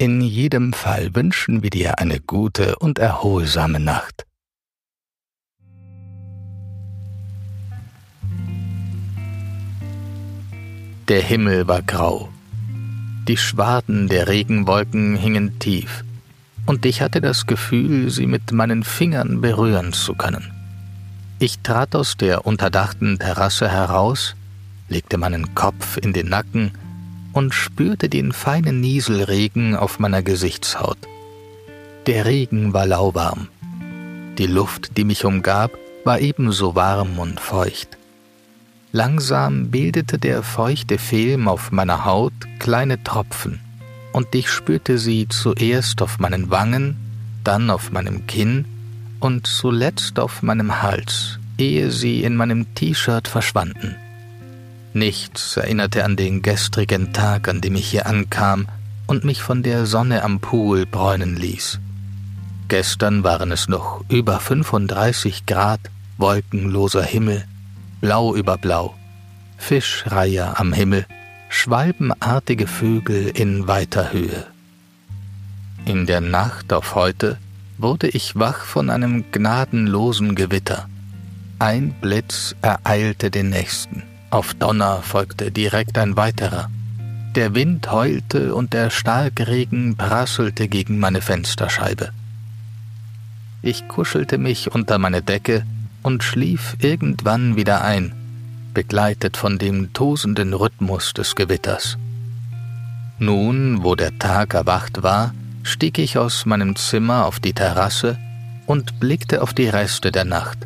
In jedem Fall wünschen wir dir eine gute und erholsame Nacht. Der Himmel war grau. Die Schwaden der Regenwolken hingen tief, und ich hatte das Gefühl, sie mit meinen Fingern berühren zu können. Ich trat aus der unterdachten Terrasse heraus, legte meinen Kopf in den Nacken und spürte den feinen Nieselregen auf meiner Gesichtshaut. Der Regen war lauwarm. Die Luft, die mich umgab, war ebenso warm und feucht. Langsam bildete der feuchte Film auf meiner Haut kleine Tropfen, und ich spürte sie zuerst auf meinen Wangen, dann auf meinem Kinn und zuletzt auf meinem Hals, ehe sie in meinem T-Shirt verschwanden. Nichts erinnerte an den gestrigen Tag, an dem ich hier ankam und mich von der Sonne am Pool bräunen ließ. Gestern waren es noch über 35 Grad, wolkenloser Himmel, blau über blau, Fischreiher am Himmel, schwalbenartige Vögel in weiter Höhe. In der Nacht auf heute wurde ich wach von einem gnadenlosen Gewitter. Ein Blitz ereilte den nächsten. Auf Donner folgte direkt ein weiterer. Der Wind heulte und der Starkregen prasselte gegen meine Fensterscheibe. Ich kuschelte mich unter meine Decke und schlief irgendwann wieder ein, begleitet von dem tosenden Rhythmus des Gewitters. Nun, wo der Tag erwacht war, stieg ich aus meinem Zimmer auf die Terrasse und blickte auf die Reste der Nacht.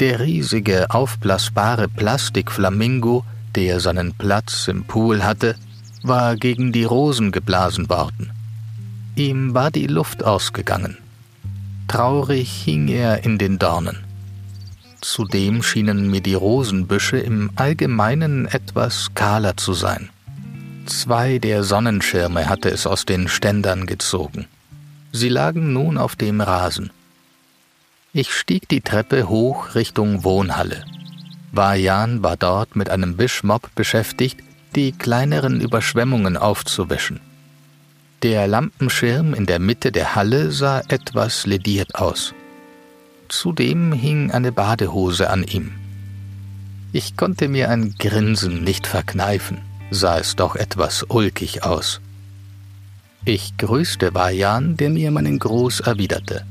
Der riesige, aufblasbare Plastikflamingo, der seinen Platz im Pool hatte, war gegen die Rosen geblasen worden. Ihm war die Luft ausgegangen. Traurig hing er in den Dornen. Zudem schienen mir die Rosenbüsche im Allgemeinen etwas kahler zu sein. Zwei der Sonnenschirme hatte es aus den Ständern gezogen. Sie lagen nun auf dem Rasen. Ich stieg die Treppe hoch Richtung Wohnhalle. Vajan war dort mit einem Wischmopp beschäftigt, die kleineren Überschwemmungen aufzuwischen. Der Lampenschirm in der Mitte der Halle sah etwas lediert aus. Zudem hing eine Badehose an ihm. Ich konnte mir ein Grinsen nicht verkneifen, sah es doch etwas ulkig aus. Ich grüßte Vajan, der mir meinen Gruß erwiderte.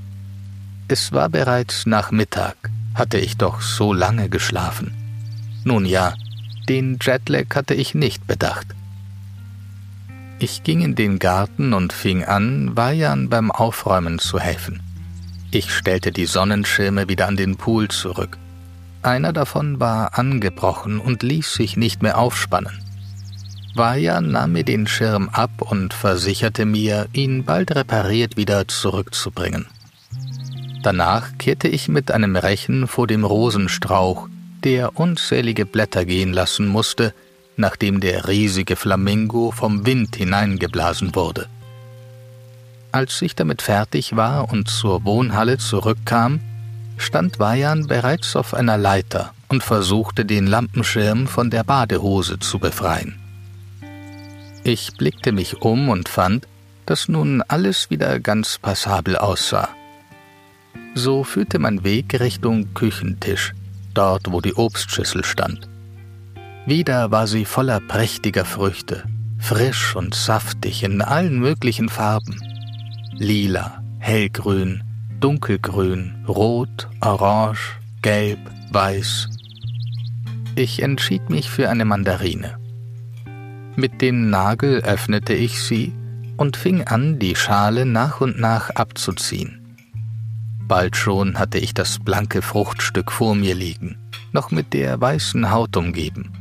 Es war bereits Nachmittag, hatte ich doch so lange geschlafen. Nun ja, den Jetlag hatte ich nicht bedacht. Ich ging in den Garten und fing an, Vajan beim Aufräumen zu helfen. Ich stellte die Sonnenschirme wieder an den Pool zurück. Einer davon war angebrochen und ließ sich nicht mehr aufspannen. Vajan nahm mir den Schirm ab und versicherte mir, ihn bald repariert wieder zurückzubringen. Danach kehrte ich mit einem Rechen vor dem Rosenstrauch, der unzählige Blätter gehen lassen musste, nachdem der riesige Flamingo vom Wind hineingeblasen wurde. Als ich damit fertig war und zur Wohnhalle zurückkam, stand Vajan bereits auf einer Leiter und versuchte den Lampenschirm von der Badehose zu befreien. Ich blickte mich um und fand, dass nun alles wieder ganz passabel aussah. So führte mein Weg Richtung Küchentisch, dort wo die Obstschüssel stand. Wieder war sie voller prächtiger Früchte, frisch und saftig in allen möglichen Farben. Lila, hellgrün, dunkelgrün, rot, orange, gelb, weiß. Ich entschied mich für eine Mandarine. Mit dem Nagel öffnete ich sie und fing an, die Schale nach und nach abzuziehen. Bald schon hatte ich das blanke Fruchtstück vor mir liegen, noch mit der weißen Haut umgeben.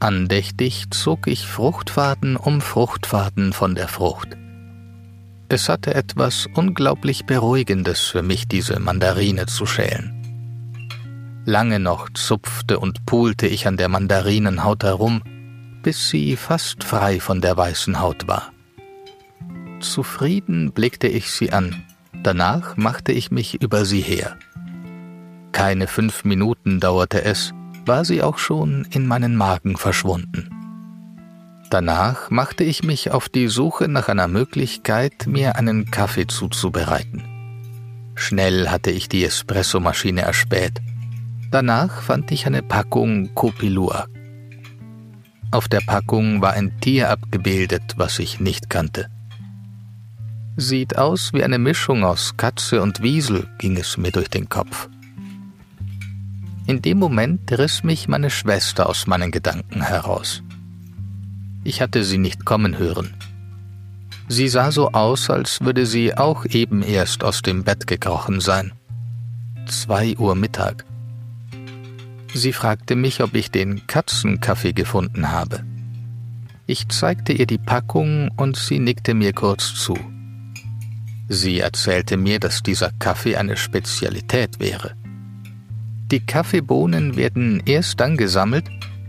Andächtig zog ich Fruchtfaden um Fruchtfaden von der Frucht, Es hatte etwas unglaublich Beruhigendes für mich, diese Mandarine zu schälen. Lange noch zupfte und pulte ich an der Mandarinenhaut herum, bis sie fast frei von der weißen Haut war. Zufrieden blickte ich sie an, danach machte ich mich über sie her. Keine fünf Minuten dauerte es, war sie auch schon in meinen Magen verschwunden. Danach machte ich mich auf die Suche nach einer Möglichkeit, mir einen Kaffee zuzubereiten. Schnell hatte ich die Espressomaschine erspäht. Danach fand ich eine Packung Copilua. Auf der Packung war ein Tier abgebildet, was ich nicht kannte. Sieht aus wie eine Mischung aus Katze und Wiesel, ging es mir durch den Kopf. In dem Moment riss mich meine Schwester aus meinen Gedanken heraus. Ich hatte sie nicht kommen hören. Sie sah so aus, als würde sie auch eben erst aus dem Bett gekrochen sein. Zwei Uhr Mittag. Sie fragte mich, ob ich den Katzenkaffee gefunden habe. Ich zeigte ihr die Packung und sie nickte mir kurz zu. Sie erzählte mir, dass dieser Kaffee eine Spezialität wäre. Die Kaffeebohnen werden erst dann gesammelt,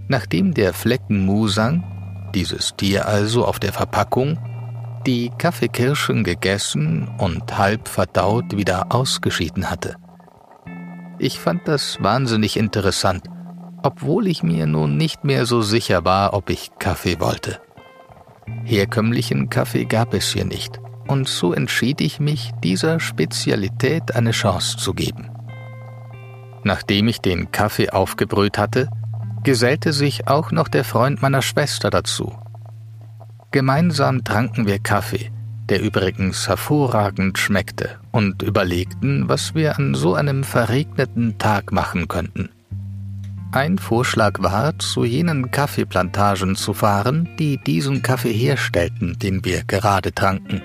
nachdem der Flecken Musang, dieses Tier also auf der Verpackung, die Kaffeekirschen gegessen und halb verdaut wieder ausgeschieden hatte. Ich fand das wahnsinnig interessant, obwohl ich mir nun nicht mehr so sicher war, ob ich Kaffee wollte. Herkömmlichen Kaffee gab es hier nicht, und so entschied ich mich, dieser Spezialität eine Chance zu geben. Nachdem ich den Kaffee aufgebrüht hatte, gesellte sich auch noch der Freund meiner Schwester dazu. Gemeinsam tranken wir Kaffee, der übrigens hervorragend schmeckte, und überlegten, was wir an so einem verregneten Tag machen könnten. Ein Vorschlag war, zu jenen Kaffeeplantagen zu fahren, die diesen Kaffee herstellten, den wir gerade tranken.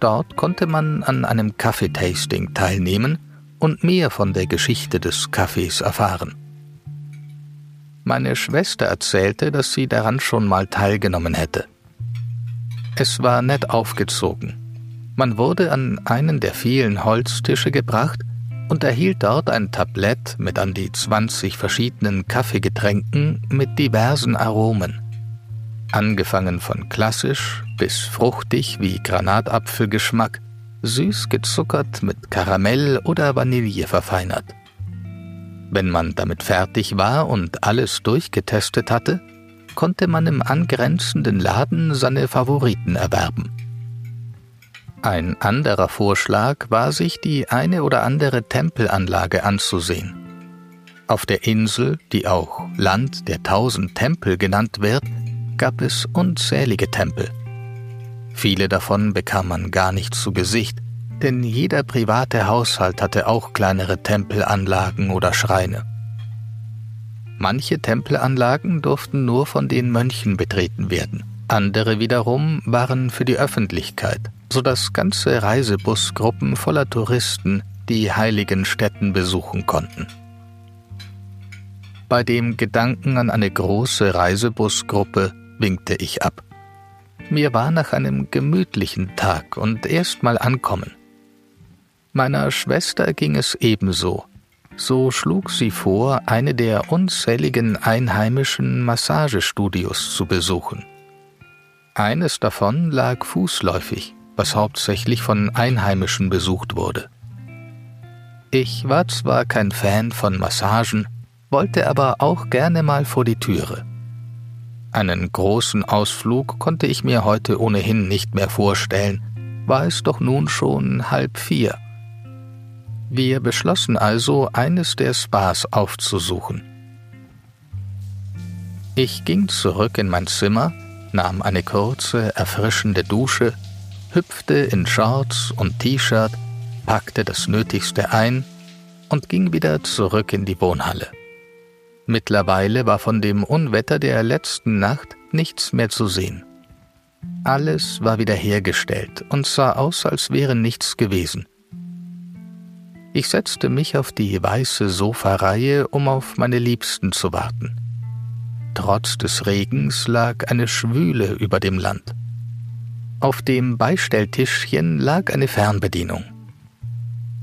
Dort konnte man an einem Kaffeetasting teilnehmen und mehr von der Geschichte des Kaffees erfahren. Meine Schwester erzählte, dass sie daran schon mal teilgenommen hätte. Es war nett aufgezogen. Man wurde an einen der vielen Holztische gebracht und erhielt dort ein Tablett mit an die 20 verschiedenen Kaffeegetränken mit diversen Aromen. Angefangen von klassisch bis fruchtig wie Granatapfelgeschmack, süß gezuckert mit Karamell oder Vanille verfeinert. Wenn man damit fertig war und alles durchgetestet hatte, konnte man im angrenzenden Laden seine Favoriten erwerben. Ein anderer Vorschlag war, sich die eine oder andere Tempelanlage anzusehen. Auf der Insel, die auch Land der tausend Tempel genannt wird, gab es unzählige Tempel. Viele davon bekam man gar nicht zu Gesicht, denn jeder private Haushalt hatte auch kleinere Tempelanlagen oder Schreine. Manche Tempelanlagen durften nur von den Mönchen betreten werden, andere wiederum waren für die Öffentlichkeit, so dass ganze Reisebusgruppen voller Touristen die heiligen Stätten besuchen konnten. Bei dem Gedanken an eine große Reisebusgruppe winkte ich ab. Mir war nach einem gemütlichen Tag und erst mal ankommen. Meiner Schwester ging es ebenso. So schlug sie vor, eine der unzähligen einheimischen Massagestudios zu besuchen. Eines davon lag fußläufig, was hauptsächlich von Einheimischen besucht wurde. Ich war zwar kein Fan von Massagen, wollte aber auch gerne mal vor die Türe. Einen großen Ausflug konnte ich mir heute ohnehin nicht mehr vorstellen, war es doch nun schon halb vier. Wir beschlossen also, eines der Spas aufzusuchen. Ich ging zurück in mein Zimmer, nahm eine kurze, erfrischende Dusche, hüpfte in Shorts und T-Shirt, packte das Nötigste ein und ging wieder zurück in die Wohnhalle. Mittlerweile war von dem Unwetter der letzten Nacht nichts mehr zu sehen. Alles war wiederhergestellt und sah aus, als wäre nichts gewesen. Ich setzte mich auf die weiße Sofareihe, um auf meine Liebsten zu warten. Trotz des Regens lag eine Schwüle über dem Land. Auf dem Beistelltischchen lag eine Fernbedienung.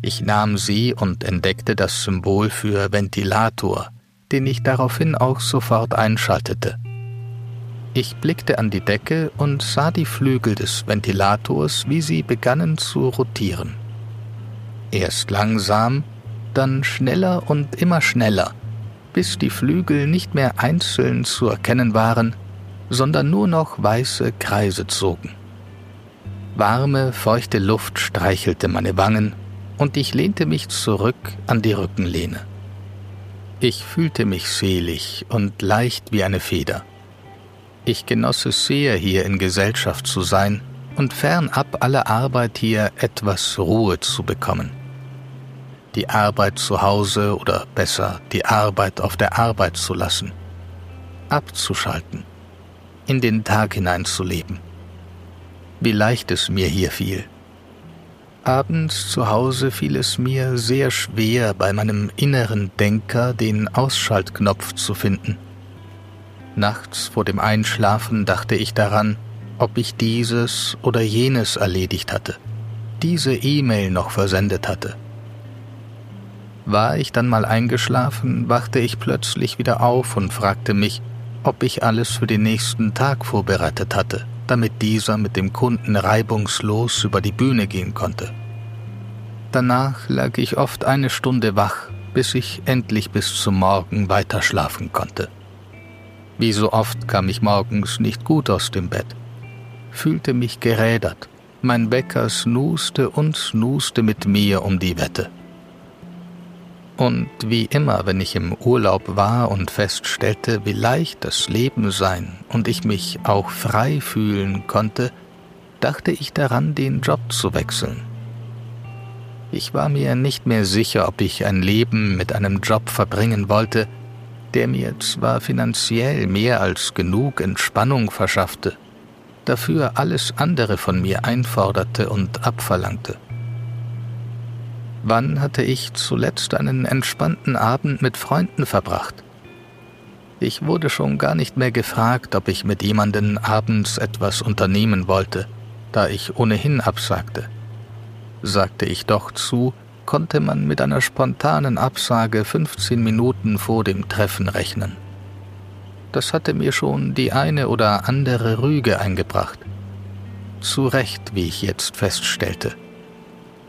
Ich nahm sie und entdeckte das Symbol für Ventilator, den ich daraufhin auch sofort einschaltete. Ich blickte an die Decke und sah die Flügel des Ventilators, wie sie begannen zu rotieren. Erst langsam, dann schneller und immer schneller, bis die Flügel nicht mehr einzeln zu erkennen waren, sondern nur noch weiße Kreise zogen. Warme, feuchte Luft streichelte meine Wangen und ich lehnte mich zurück an die Rückenlehne. Ich fühlte mich selig und leicht wie eine Feder. Ich genoss es sehr, hier in Gesellschaft zu sein und fernab aller Arbeit hier etwas Ruhe zu bekommen. Die Arbeit zu Hause oder besser die Arbeit auf der Arbeit zu lassen. Abzuschalten. In den Tag hineinzuleben. Wie leicht es mir hier fiel. Abends zu Hause fiel es mir sehr schwer, bei meinem inneren Denker den Ausschaltknopf zu finden. Nachts vor dem Einschlafen dachte ich daran, ob ich dieses oder jenes erledigt hatte, diese E-Mail noch versendet hatte. War ich dann mal eingeschlafen, wachte ich plötzlich wieder auf und fragte mich, ob ich alles für den nächsten Tag vorbereitet hatte damit dieser mit dem Kunden reibungslos über die Bühne gehen konnte. Danach lag ich oft eine Stunde wach, bis ich endlich bis zum Morgen weiter schlafen konnte. Wie so oft kam ich morgens nicht gut aus dem Bett, fühlte mich gerädert, mein Bäcker snuste und snuste mit mir um die Wette. Und wie immer, wenn ich im Urlaub war und feststellte, wie leicht das Leben sein und ich mich auch frei fühlen konnte, dachte ich daran, den Job zu wechseln. Ich war mir nicht mehr sicher, ob ich ein Leben mit einem Job verbringen wollte, der mir zwar finanziell mehr als genug Entspannung verschaffte, dafür alles andere von mir einforderte und abverlangte. Wann hatte ich zuletzt einen entspannten Abend mit Freunden verbracht? Ich wurde schon gar nicht mehr gefragt, ob ich mit jemanden abends etwas unternehmen wollte, da ich ohnehin absagte. Sagte ich doch zu, konnte man mit einer spontanen Absage 15 Minuten vor dem Treffen rechnen. Das hatte mir schon die eine oder andere Rüge eingebracht. Zu Recht, wie ich jetzt feststellte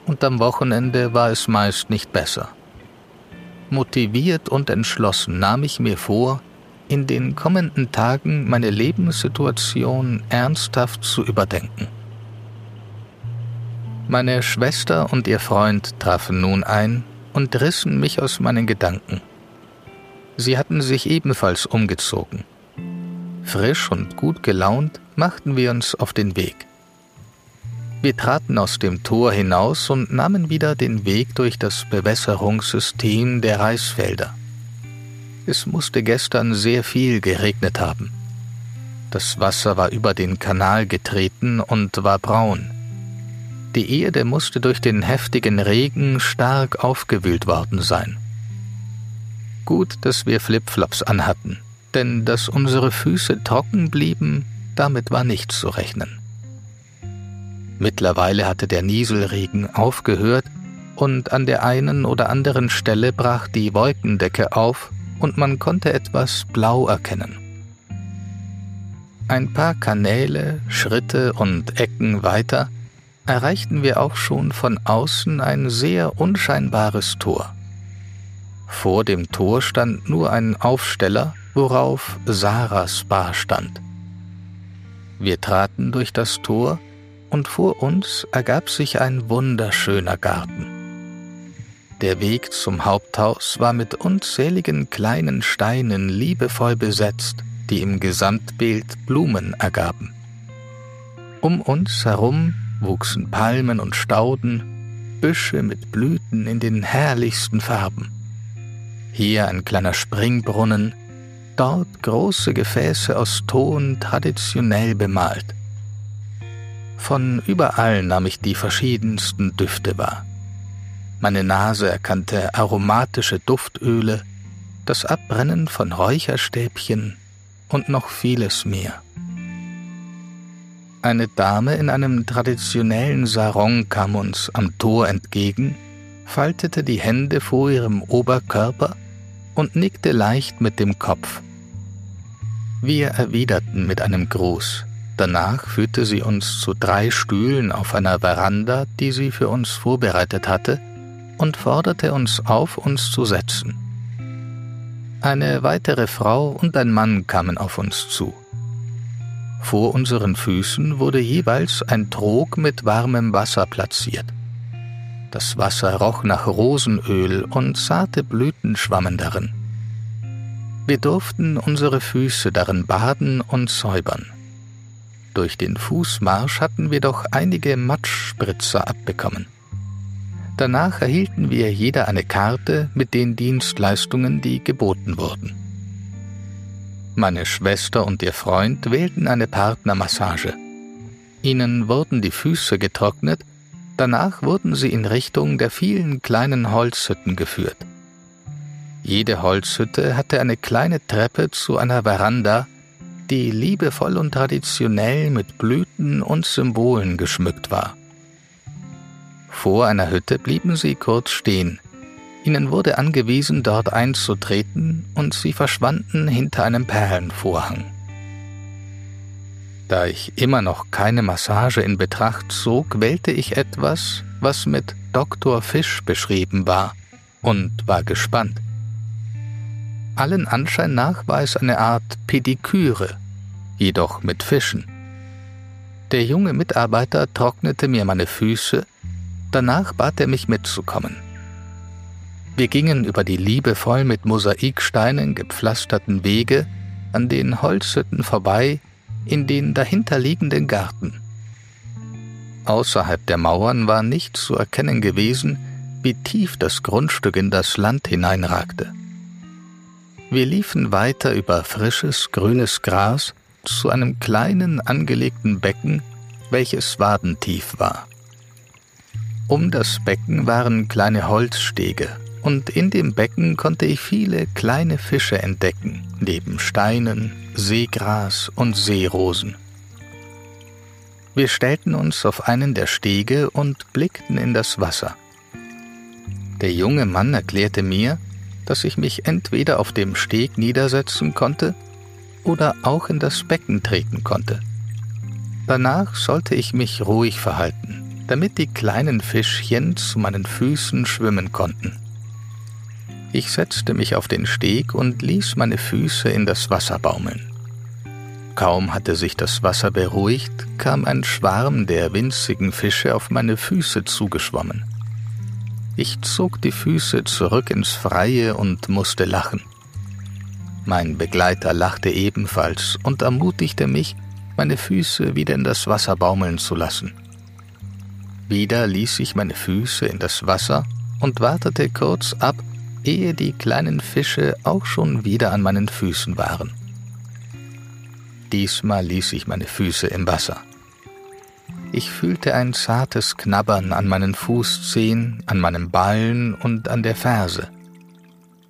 und am Wochenende war es meist nicht besser. Motiviert und entschlossen nahm ich mir vor, in den kommenden Tagen meine Lebenssituation ernsthaft zu überdenken. Meine Schwester und ihr Freund trafen nun ein und rissen mich aus meinen Gedanken. Sie hatten sich ebenfalls umgezogen. Frisch und gut gelaunt machten wir uns auf den Weg. Wir traten aus dem Tor hinaus und nahmen wieder den Weg durch das Bewässerungssystem der Reisfelder. Es musste gestern sehr viel geregnet haben. Das Wasser war über den Kanal getreten und war braun. Die Erde musste durch den heftigen Regen stark aufgewühlt worden sein. Gut, dass wir Flipflops anhatten, denn dass unsere Füße trocken blieben, damit war nicht zu rechnen. Mittlerweile hatte der Nieselregen aufgehört und an der einen oder anderen Stelle brach die Wolkendecke auf und man konnte etwas blau erkennen. Ein paar Kanäle, Schritte und Ecken weiter erreichten wir auch schon von außen ein sehr unscheinbares Tor. Vor dem Tor stand nur ein Aufsteller, worauf Sarahs Bar stand. Wir traten durch das Tor und vor uns ergab sich ein wunderschöner Garten. Der Weg zum Haupthaus war mit unzähligen kleinen Steinen liebevoll besetzt, die im Gesamtbild Blumen ergaben. Um uns herum wuchsen Palmen und Stauden, Büsche mit Blüten in den herrlichsten Farben. Hier ein kleiner Springbrunnen, dort große Gefäße aus Ton traditionell bemalt. Von überall nahm ich die verschiedensten Düfte wahr. Meine Nase erkannte aromatische Duftöle, das Abbrennen von Räucherstäbchen und noch vieles mehr. Eine Dame in einem traditionellen Sarong kam uns am Tor entgegen, faltete die Hände vor ihrem Oberkörper und nickte leicht mit dem Kopf. Wir erwiderten mit einem Gruß. Danach führte sie uns zu drei Stühlen auf einer Veranda, die sie für uns vorbereitet hatte, und forderte uns auf, uns zu setzen. Eine weitere Frau und ein Mann kamen auf uns zu. Vor unseren Füßen wurde jeweils ein Trog mit warmem Wasser platziert. Das Wasser roch nach Rosenöl und zarte Blüten schwammen darin. Wir durften unsere Füße darin baden und säubern. Durch den Fußmarsch hatten wir doch einige Matschspritzer abbekommen. Danach erhielten wir jeder eine Karte mit den Dienstleistungen, die geboten wurden. Meine Schwester und ihr Freund wählten eine Partnermassage. Ihnen wurden die Füße getrocknet Danach wurden sie in Richtung der vielen kleinen Holzhütten geführt. Jede Holzhütte hatte eine kleine Treppe zu einer Veranda, die liebevoll und traditionell mit Blüten und Symbolen geschmückt war. Vor einer Hütte blieben sie kurz stehen. Ihnen wurde angewiesen, dort einzutreten, und sie verschwanden hinter einem Perlenvorhang. Da ich immer noch keine Massage in Betracht zog, wählte ich etwas, was mit Dr. Fisch beschrieben war, und war gespannt. Allen Anschein nach war es eine Art Pediküre, jedoch mit Fischen. Der junge Mitarbeiter trocknete mir meine Füße, danach bat er mich mitzukommen. Wir gingen über die liebevoll mit Mosaiksteinen gepflasterten Wege an den Holzhütten vorbei in den dahinterliegenden Garten. Außerhalb der Mauern war nicht zu erkennen gewesen, wie tief das Grundstück in das Land hineinragte. Wir liefen weiter über frisches, grünes Gras zu einem kleinen angelegten Becken, welches wadentief war. Um das Becken waren kleine Holzstege, und in dem Becken konnte ich viele kleine Fische entdecken, neben Steinen, Seegras und Seerosen. Wir stellten uns auf einen der Stege und blickten in das Wasser. Der junge Mann erklärte mir, dass ich mich entweder auf dem Steg niedersetzen konnte oder auch in das Becken treten konnte. Danach sollte ich mich ruhig verhalten, damit die kleinen Fischchen zu meinen Füßen schwimmen konnten. Ich setzte mich auf den Steg und ließ meine Füße in das Wasser baumeln. Kaum hatte sich das Wasser beruhigt, kam ein Schwarm der winzigen Fische auf meine Füße zugeschwommen. Ich zog die Füße zurück ins Freie und musste lachen. Mein Begleiter lachte ebenfalls und ermutigte mich, meine Füße wieder in das Wasser baumeln zu lassen. Wieder ließ ich meine Füße in das Wasser und wartete kurz ab, ehe die kleinen Fische auch schon wieder an meinen Füßen waren. Diesmal ließ ich meine Füße im Wasser. Ich fühlte ein zartes Knabbern an meinen Fußzehen, an meinem Ballen und an der Ferse.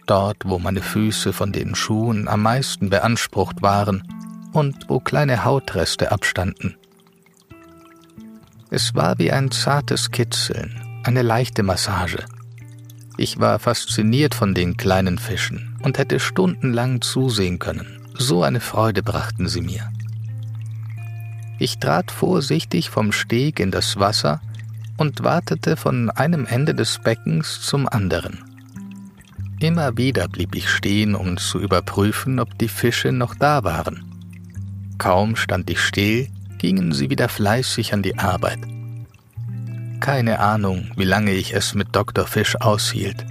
Dort, wo meine Füße von den Schuhen am meisten beansprucht waren und wo kleine Hautreste abstanden. Es war wie ein zartes Kitzeln, eine leichte Massage. Ich war fasziniert von den kleinen Fischen und hätte stundenlang zusehen können. So eine Freude brachten sie mir. Ich trat vorsichtig vom Steg in das Wasser und wartete von einem Ende des Beckens zum anderen. Immer wieder blieb ich stehen, um zu überprüfen, ob die Fische noch da waren. Kaum stand ich still, gingen sie wieder fleißig an die Arbeit keine Ahnung, wie lange ich es mit Dr. Fisch aushielt.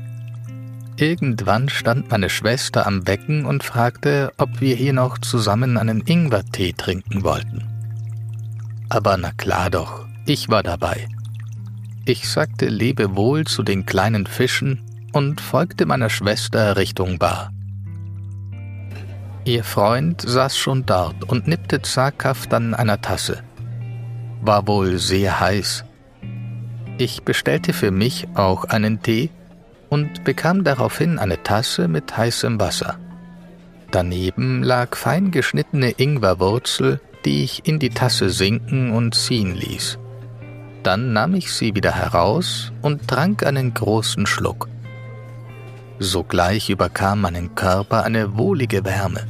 Irgendwann stand meine Schwester am Becken und fragte, ob wir hier noch zusammen einen Ingwertee trinken wollten. Aber na klar doch, ich war dabei. Ich sagte Lebewohl zu den kleinen Fischen und folgte meiner Schwester Richtung Bar. Ihr Freund saß schon dort und nippte zaghaft an einer Tasse. War wohl sehr heiß, ich bestellte für mich auch einen Tee und bekam daraufhin eine Tasse mit heißem Wasser. Daneben lag fein geschnittene Ingwerwurzel die ich in die Tasse sinken und ziehen ließ. Dann nahm ich sie wieder heraus und trank einen großen Schluck. Sogleich überkam meinen Körper eine wohlige Wärme.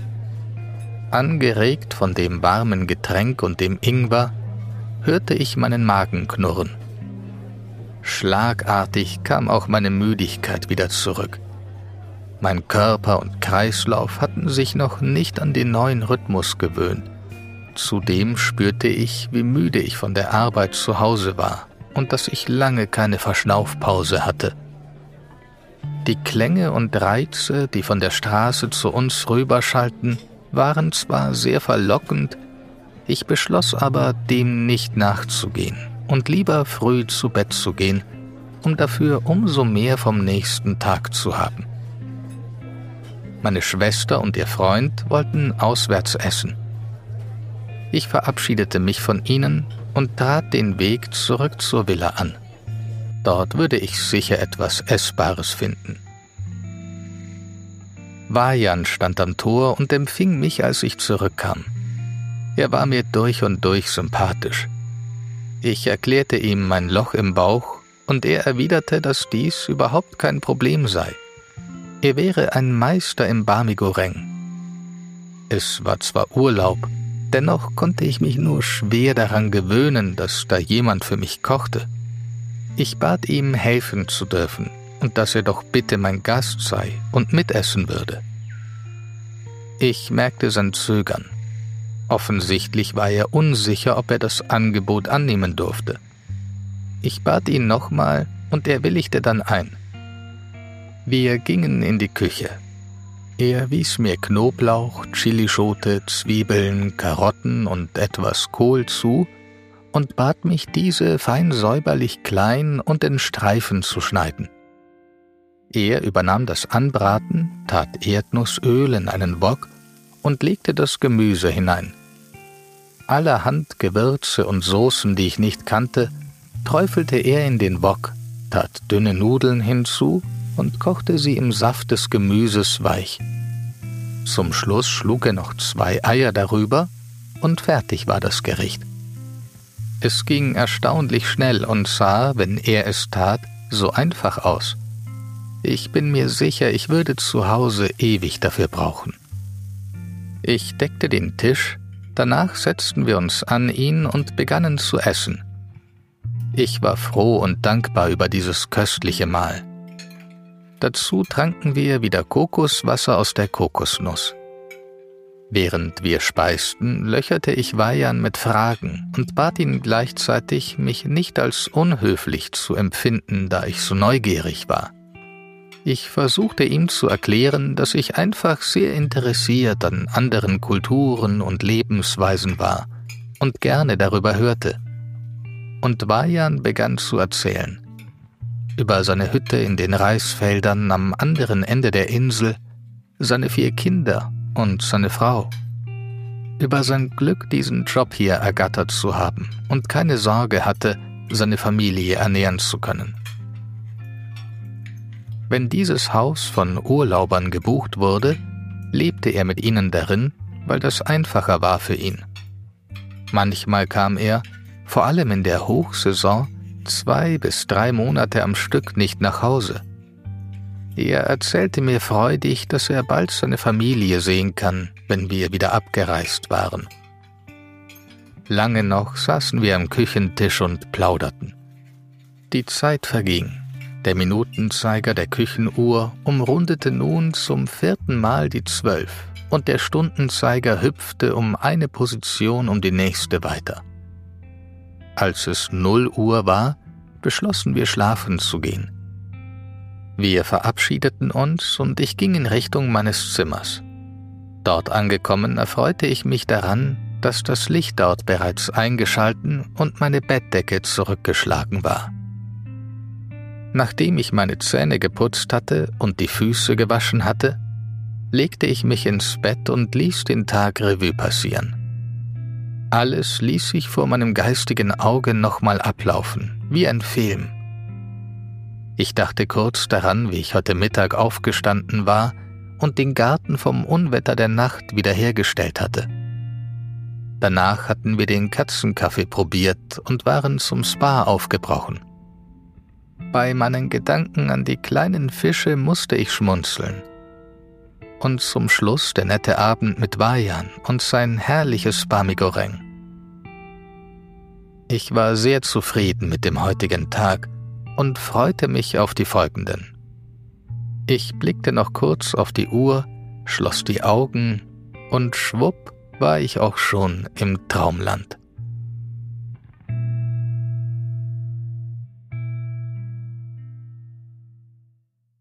Angeregt von dem warmen Getränk und dem Ingwer, hörte ich meinen Magen knurren. Schlagartig kam auch meine Müdigkeit wieder zurück. Mein Körper und Kreislauf hatten sich noch nicht an den neuen Rhythmus gewöhnt. Zudem spürte ich, wie müde ich von der Arbeit zu Hause war und dass ich lange keine Verschnaufpause hatte. Die Klänge und Reize, die von der Straße zu uns rüberschallten, waren zwar sehr verlockend, ich beschloss aber, dem nicht nachzugehen und lieber früh zu Bett zu gehen, um dafür umso mehr vom nächsten Tag zu haben. Meine Schwester und ihr Freund wollten auswärts essen. Ich verabschiedete mich von ihnen und trat den Weg zurück zur Villa an. Dort würde ich sicher etwas Essbares finden. Vajan stand am Tor und empfing mich, als ich zurückkam. Er war mir durch und durch sympathisch. Ich erklärte ihm mein Loch im Bauch und er erwiderte, dass dies überhaupt kein Problem sei. Er wäre ein Meister im Barmigoreng. Es war zwar Urlaub, dennoch konnte ich mich nur schwer daran gewöhnen, dass da jemand für mich kochte. Ich bat ihm, helfen zu dürfen und dass er doch bitte mein Gast sei und mitessen würde. Ich merkte sein Zögern. Offensichtlich war er unsicher, ob er das Angebot annehmen durfte. Ich bat ihn nochmal und er willigte dann ein. Wir gingen in die Küche. Er wies mir Knoblauch, Chilischote, Zwiebeln, Karotten und etwas Kohl zu und bat mich, diese fein säuberlich klein und in Streifen zu schneiden. Er übernahm das Anbraten, tat Erdnussöl in einen Wok und legte das Gemüse hinein. Allerhand Gewürze und Soßen, die ich nicht kannte, träufelte er in den Wok, tat dünne Nudeln hinzu und kochte sie im Saft des Gemüses weich. Zum Schluss schlug er noch zwei Eier darüber und fertig war das Gericht. Es ging erstaunlich schnell und sah, wenn er es tat, so einfach aus. Ich bin mir sicher, ich würde zu Hause ewig dafür brauchen. Ich deckte den Tisch, danach setzten wir uns an ihn und begannen zu essen. Ich war froh und dankbar über dieses köstliche Mahl. Dazu tranken wir wieder Kokoswasser aus der Kokosnuss. Während wir speisten, löcherte ich Vajan mit Fragen und bat ihn gleichzeitig, mich nicht als unhöflich zu empfinden, da ich so neugierig war. Ich versuchte ihm zu erklären, dass ich einfach sehr interessiert an anderen Kulturen und Lebensweisen war und gerne darüber hörte. Und Vajan begann zu erzählen über seine Hütte in den Reisfeldern am anderen Ende der Insel, seine vier Kinder und seine Frau. Über sein Glück, diesen Job hier ergattert zu haben und keine Sorge hatte, seine Familie ernähren zu können. Wenn dieses Haus von Urlaubern gebucht wurde, lebte er mit ihnen darin, weil das einfacher war für ihn. Manchmal kam er, vor allem in der Hochsaison, zwei bis drei Monate am Stück nicht nach Hause. Er erzählte mir freudig, dass er bald seine Familie sehen kann, wenn wir wieder abgereist waren. Lange noch saßen wir am Küchentisch und plauderten. Die Zeit verging. Der Minutenzeiger der Küchenuhr umrundete nun zum vierten Mal die zwölf, und der Stundenzeiger hüpfte um eine Position um die nächste weiter. Als es null Uhr war, beschlossen wir schlafen zu gehen. Wir verabschiedeten uns und ich ging in Richtung meines Zimmers. Dort angekommen erfreute ich mich daran, dass das Licht dort bereits eingeschalten und meine Bettdecke zurückgeschlagen war. Nachdem ich meine Zähne geputzt hatte und die Füße gewaschen hatte, legte ich mich ins Bett und ließ den Tag Revue passieren. Alles ließ sich vor meinem geistigen Auge nochmal ablaufen, wie ein Film. Ich dachte kurz daran, wie ich heute Mittag aufgestanden war und den Garten vom Unwetter der Nacht wiederhergestellt hatte. Danach hatten wir den Katzenkaffee probiert und waren zum Spa aufgebrochen. Bei meinen Gedanken an die kleinen Fische musste ich schmunzeln. Und zum Schluss der nette Abend mit Vajan und sein herrliches Bamigoreng. Ich war sehr zufrieden mit dem heutigen Tag und freute mich auf die folgenden. Ich blickte noch kurz auf die Uhr, schloss die Augen und schwupp war ich auch schon im Traumland.